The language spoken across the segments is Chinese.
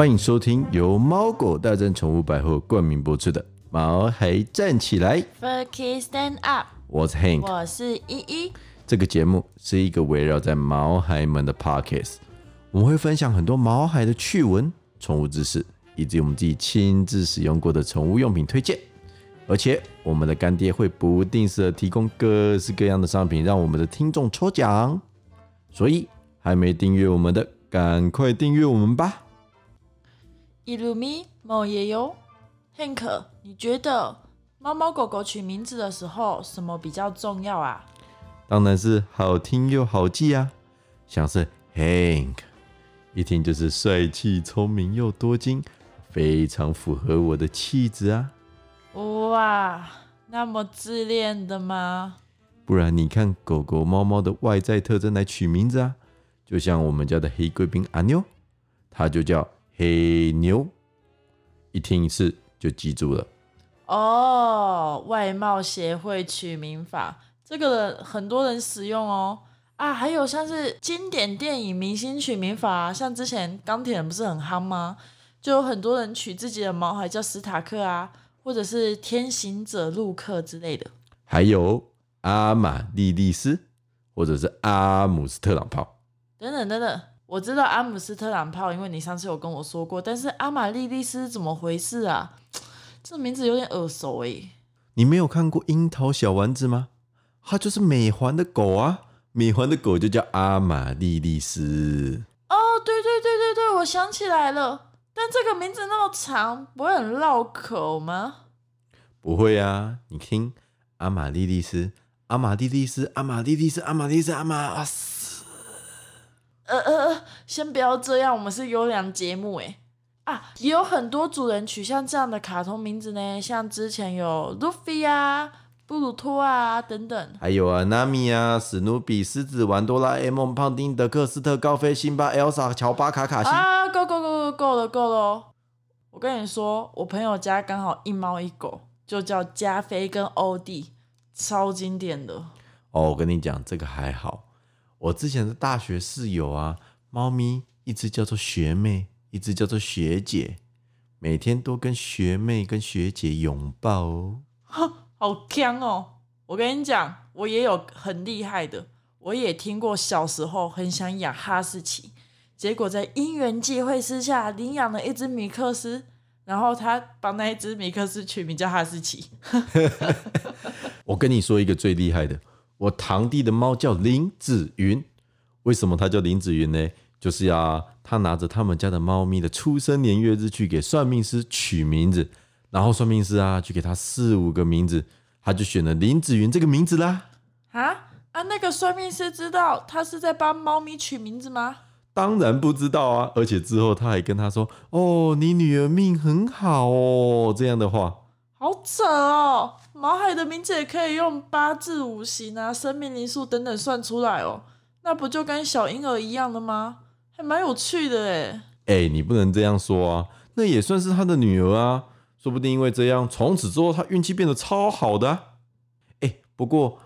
欢迎收听由猫狗大战宠物百货冠名播出的《毛孩站起来》，Furky Stand Up，我是 Hank。我是依依。这个节目是一个围绕在毛孩们的 Podcast，我们会分享很多毛孩的趣闻、宠物知识，以及我们自己亲自使用过的宠物用品推荐。而且我们的干爹会不定时的提供各式各样的商品，让我们的听众抽奖。所以还没订阅我们的，赶快订阅我们吧！一路咪某也有。Hank，你觉得猫猫狗狗取名字的时候，什么比较重要啊？当然是好听又好记啊，像是 Hank，一听就是帅气、聪明又多金，非常符合我的气质啊。哇，那么自恋的吗？不然你看狗狗、猫猫的外在特征来取名字啊，就像我们家的黑贵宾阿妞，它就叫黑牛，一听一次就记住了。哦，外貌协会取名法，这个人很多人使用哦。啊，还有像是经典电影明星取名法、啊，像之前钢铁人不是很夯吗？就有很多人取自己的毛孩叫史塔克啊，或者是天行者路克之类的。还有阿玛莉莉丝，或者是阿姆斯特朗炮。等等等等，我知道阿姆斯特朗炮，因为你上次有跟我说过，但是阿玛莉莉丝怎么回事啊？这名字有点耳熟诶、你没有看过樱桃小丸子吗？它就是美环的狗啊，美环的狗就叫阿玛莉莉丝。哦，对对对对对，我想起来了。但这个名字那么长，不会很绕口吗？不会啊，你听阿玛莉莉丝，阿玛莉莉丝，阿玛莉莉丝，阿玛莉莉丝，阿玛呃呃呃，先不要这样，我们是优良节目诶。啊，也有很多主人取像这样的卡通名字呢，像之前有路飞啊、布鲁托啊等等。还有啊，纳米啊，史努比、狮子玩、哆啦 A 梦、胖丁、德克斯特、高飞、辛巴、Elsa、乔巴、卡卡西。啊，够够够够够了够了哦！我跟你说，我朋友家刚好一猫一狗，就叫加菲跟欧弟，超经典的。哦，我跟你讲，这个还好。我之前的大学室友啊，猫咪一只叫做学妹，一只叫做学姐，每天都跟学妹跟学姐拥抱哦。好强哦！我跟你讲，我也有很厉害的，我也听过小时候很想养哈士奇，结果在因缘际会之下领养了一只米克斯，然后他把那一只米克斯取名叫哈士奇。我跟你说一个最厉害的，我堂弟的猫叫林子云。为什么它叫林子云呢？就是呀、他拿着他们家的猫咪的出生年月日去给算命师取名字，然后算命师啊去给他四五个名字，他就选了林子云这个名字啦。啊啊！那个算命师知道他是在帮猫咪取名字吗？当然不知道啊，而且之后他还跟他说：“哦，你女儿命很好哦。”这样的话，好扯哦！毛海的名字也可以用八字、五行啊、生命灵数等等算出来哦，那不就跟小婴儿一样的吗？还蛮有趣的诶。哎，你不能这样说啊，那也算是他的女儿啊，说不定因为这样，从此之后他运气变得超好的、啊。哎，不过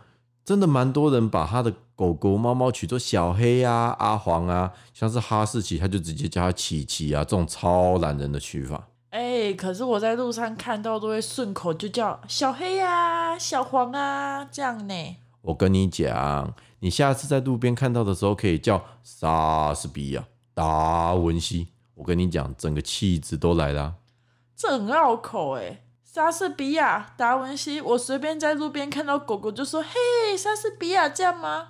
真的蛮多人把他的狗狗、猫猫取作小黑啊、阿黄啊，像是哈士奇，他就直接叫他琪琪啊，这种超懒人的取法。哎、可是我在路上看到都会顺口就叫小黑啊、小黄啊这样呢。我跟你讲，你下次在路边看到的时候，可以叫莎士比亚、达文西。我跟你讲，整个气质都来了啊。这很拗口哎。莎士比亚、达文西，我随便在路边看到狗狗就说：“嘿，莎士比亚这样吗？”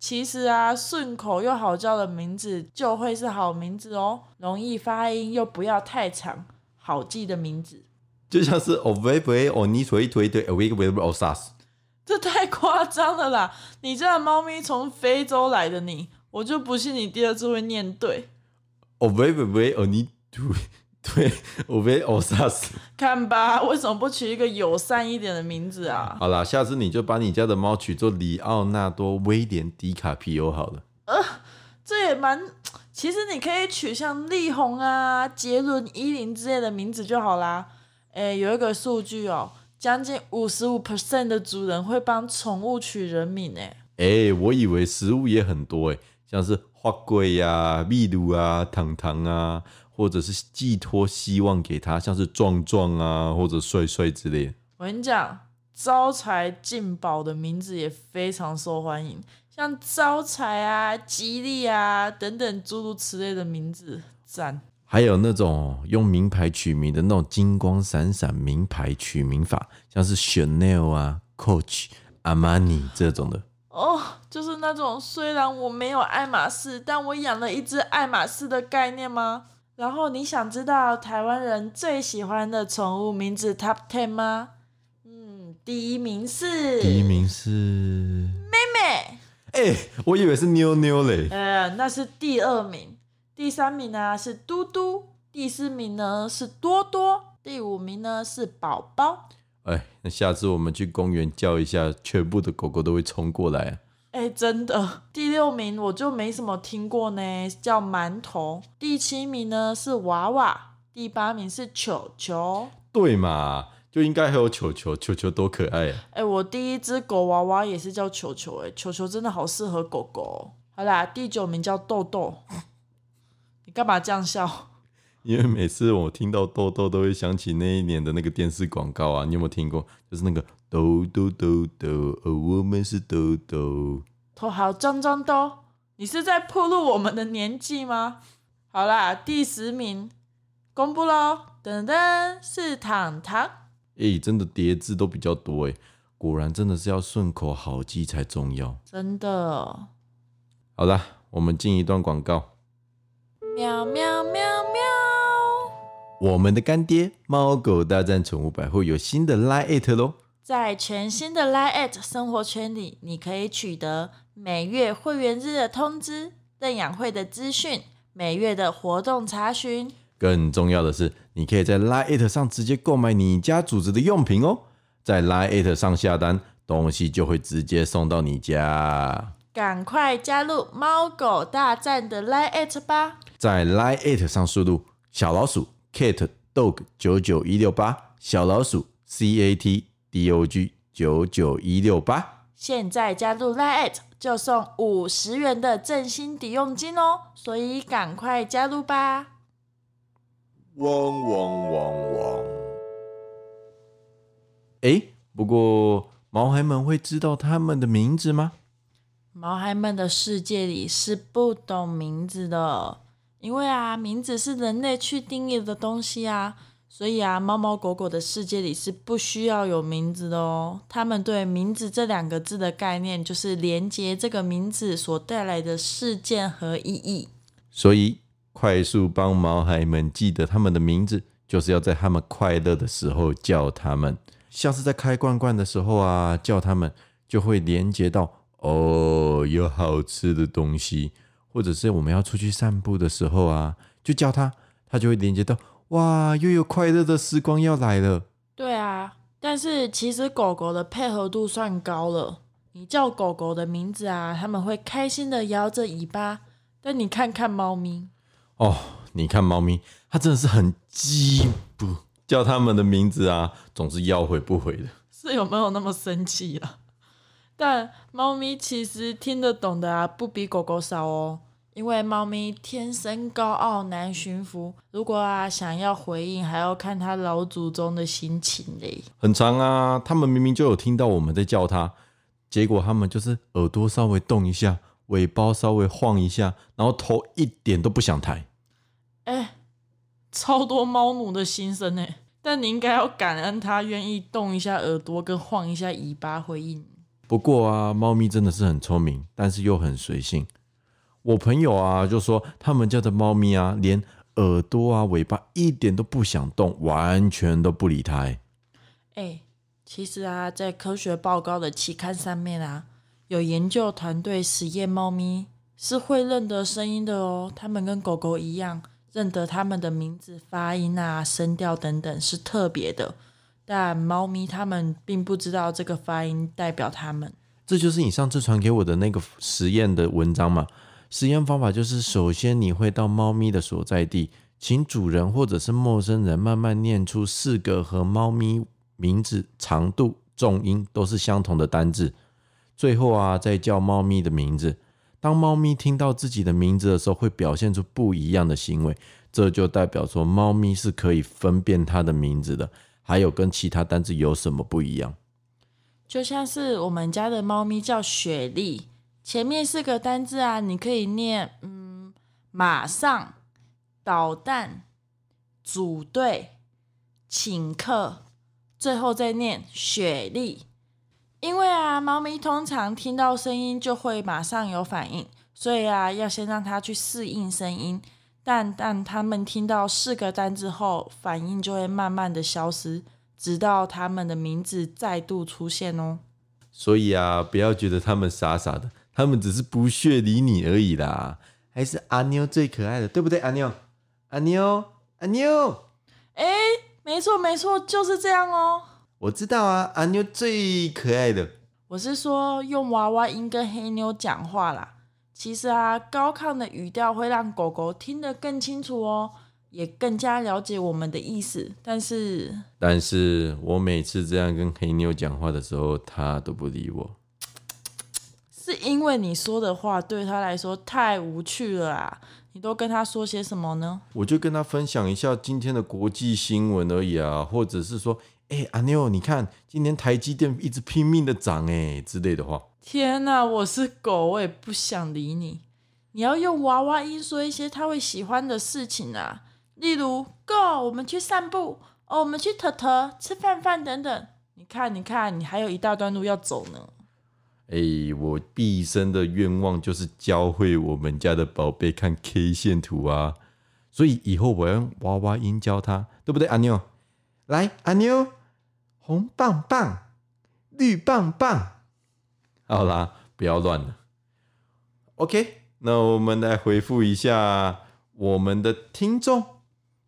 其实啊，顺口又好叫的名字就会是好名字哦，容易发音又不要太长，好记的名字。就像是 o v e v e o n i 腿腿腿 a w a k e w a k o s a s 这太夸张了啦！你这样猫咪从非洲来的你，我就不信你第二次会念对。o v e v e o n i 腿腿 o v e o s a s 看吧，为什么不取一个友善一点的名字啊？好啦，下次你就把你家的猫取作里奥纳多·威廉·迪卡皮欧好了。这也蛮……其实你可以取像力宏啊、杰伦、伊林之类的名字就好啦。诶，有一个数据哦，将近五十五 percent 的主人会帮宠物取人名诶。哎、我以为食物也很多哎、像是花龟呀、秘鲁啊、糖糖啊，或或者是寄托希望给他，像是壮壮啊，或者帅帅之类的。我跟你讲，招财进宝的名字也非常受欢迎，像招财啊、吉利啊等等诸如此类的名字，赞。还有那种用名牌取名的那种金光闪闪名牌取名法，像是 Chanel 啊、Coach、Armani 这种的。哦，就是那种虽然我没有爱马仕，但我养了一只爱马仕的概念吗？然后你想知道台湾人最喜欢的宠物名字 Top Ten 吗？嗯，第一名是第一名是妹妹，哎、我以为是妞妞嘞。呃，那是第二名。第三名呢是嘟嘟，第四名呢是多多，第五名呢是宝宝。哎，那下次我们去公园叫一下，全部的狗狗都会冲过来啊。哎，真的，第六名我就没什么听过呢，叫馒头。第七名呢是娃娃，第八名是球球。对嘛，就应该还有球球，球球多可爱啊！哎，我第一只狗娃娃也是叫球球，哎，球球真的好适合狗狗哦。好啦，第九名叫豆豆。你干嘛这样笑？因为每次我听到豆豆，都会想起那一年的那个电视广告啊。你有没有听过？就是那个豆豆豆豆，哦，我们是豆豆。头好脏脏的哦，你是在暴露我们的年纪吗？好啦，第十名公布喽，噔噔是糖糖。哎、真的叠字都比较多哎，果然真的是要顺口好记才重要。真的，好啦，我们进一段广告。喵喵喵喵。我们的干爹猫狗大战宠物百货有新的 Line It 喽！在全新的 Line at 生活圈里，你可以取得每月会员日的通知、认养会的资讯、每月的活动查询。更重要的是，你可以在 Line It 上直接购买你家组织的用品哦，在 Line It 上下单，东西就会直接送到你家。赶快加入猫狗大战的 Line at 吧！在 Line It 上输入小老鼠 Cat Dog 九九一六八，小老鼠 C A T D O G 九九一六八。现在加入 Line at 就送五十元的振兴抵用金哦，所以赶快加入吧！汪汪汪汪！哎，不过毛孩们会知道他们的名字吗？毛孩们的世界里是不懂名字的，因为啊，名字是人类去定义的东西啊，所以啊，猫猫狗狗的世界里是不需要有名字的哦。他们对“名字”这两个字的概念，就是连接这个名字所带来的事件和意义。所以，快速帮毛孩们记得他们的名字，就是要在他们快乐的时候叫他们，像是在开罐罐的时候啊，叫他们就会连接到哦，有好吃的东西，或者是我们要出去散步的时候啊，就叫他，他就会连接到哇，又有快乐的时光要来了。对啊，但是其实狗狗的配合度算高了。你叫狗狗的名字啊，它们会开心的摇着尾巴。但你看看猫咪，哦，你看猫咪，它真的是很鸡不叫它们的名字啊，总是要回不回的。是有没有那么生气啊？但猫咪其实听得懂的啊，不比狗狗少哦。因为猫咪天生高傲难驯服，如果啊想要回应，还要看它老祖宗的心情嘞。很长啊，他们明明就有听到我们在叫它，结果他们就是耳朵稍微动一下，尾巴稍微晃一下，然后头一点都不想抬。哎、超多猫奴的心声呢。但你应该要感恩它愿意动一下耳朵跟晃一下尾巴回应。不过啊，猫咪真的是很聪明，但是又很随性。我朋友啊就说，他们家的猫咪啊，连耳朵啊、尾巴一点都不想动，完全都不理它、欸。哎、其实啊，在科学报告的期刊上面啊，有研究团队实验猫咪是会认得声音的哦。它们跟狗狗一样，认得它们的名字、发音啊、声调等等是特别的。但猫咪它们并不知道这个发音代表它们。这就是你上次传给我的那个实验的文章嘛？实验方法就是，首先你会到猫咪的所在地，请主人或者是陌生人慢慢念出四个和猫咪名字长度、重音都是相同的单字，最后啊再叫猫咪的名字。当猫咪听到自己的名字的时候，会表现出不一样的行为，这就代表说猫咪是可以分辨它的名字的。还有跟其他单字有什么不一样？就像是我们家的猫咪叫雪莉，前面四个单字啊，你可以念嗯，马上、导弹、组队、请客，最后再念雪莉。因为啊，猫咪通常听到声音就会马上有反应，所以啊，要先让它去适应声音。但但它们听到四个单字后，反应就会慢慢的消失，直到它们的名字再度出现哦。所以啊，不要觉得它们傻傻的，它们只是不屑理你而已啦。还是阿妞最可爱的，对不对？阿妞，阿妞，阿妞。哎，没错没错，就是这样哦。我知道啊，阿妞最可爱的。我是说用娃娃音跟黑妞讲话啦。其实啊，高亢的语调会让狗狗听得更清楚哦，也更加了解我们的意思。但是，但是我每次这样跟黑妞讲话的时候，它都不理我。是因为你说的话对他来说太无趣了啊！你都跟他说些什么呢？我就跟他分享一下今天的国际新闻而已啊，或者是说。哎，阿妞，你看今天台积电一直拼命的涨，哎之类的话。天哪，我是狗，我也不想理你。你要用娃娃音说一些他会喜欢的事情啊，例如 “Go”，我们去散步；哦，我们去特特吃饭饭等等。你看，你看，你还有一大段路要走呢。哎，我毕生的愿望就是教会我们家的宝贝看 K 线图啊，所以以后我要用娃娃音教他，对不对，阿妞？来，阿妞。红棒棒，绿棒棒，好啦，不要乱了。OK，那我们来回复一下我们的听众。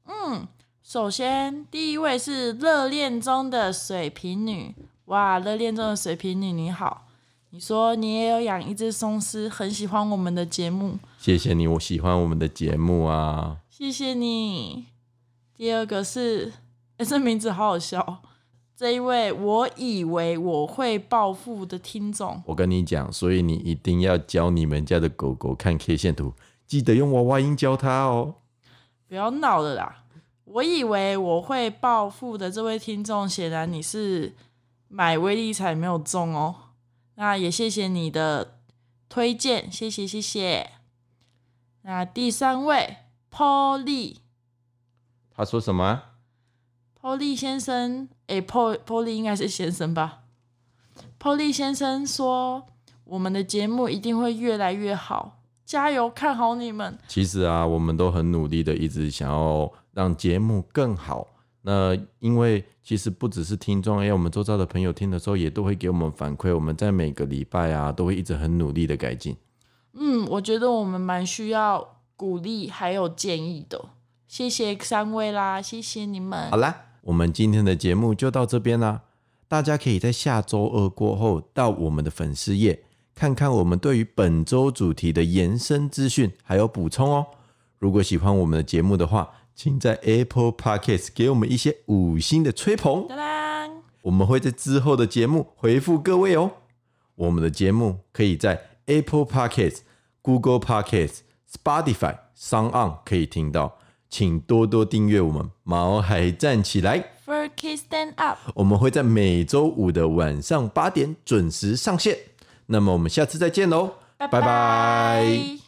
嗯，首先第一位是热恋中的水瓶女。哇，热恋中的水瓶女你好，你说你也有养一只松狮，很喜欢我们的节目。谢谢你，我喜欢我们的节目啊。谢谢你。第二个是，哎，这名字好好笑。这一位我以为我会暴富的听众，我跟你讲，所以你一定要教你们家的狗狗看 K 线图，记得用娃娃音教它哦。不要闹了啦！我以为我会暴富的这位听众，显然你是买威力彩没有中哦。那也谢谢你的推荐，谢谢谢谢。那第三位 Polly，他说什么？波利先生，诶，波波利应该是先生吧？波利先生说：“我们的节目一定会越来越好，加油，看好你们。”其实啊，我们都很努力的，一直想要让节目更好。那因为其实不只是听众，哎，我们周遭的朋友听的时候，也都会给我们反馈。我们在每个礼拜啊，都会一直很努力的改进。嗯，我觉得我们蛮需要鼓励还有建议的。谢谢三位啦，谢谢你们。好啦。我们今天的节目就到这边啦，大家可以在下周二过后到我们的粉丝页看看我们对于本周主题的延伸资讯还有补充哦。如果喜欢我们的节目的话，请在 Apple Podcast 给我们一些五星的吹捧，我们会在之后的节目回复各位哦。我们的节目可以在 Apple Podcast、Google Podcast、Spotify、s o n 可以听到。请多多订阅我们毛孩站起来，For Kids Stand Up。我们会在每周五的晚上八点准时上线。那么我们下次再见喽，拜拜。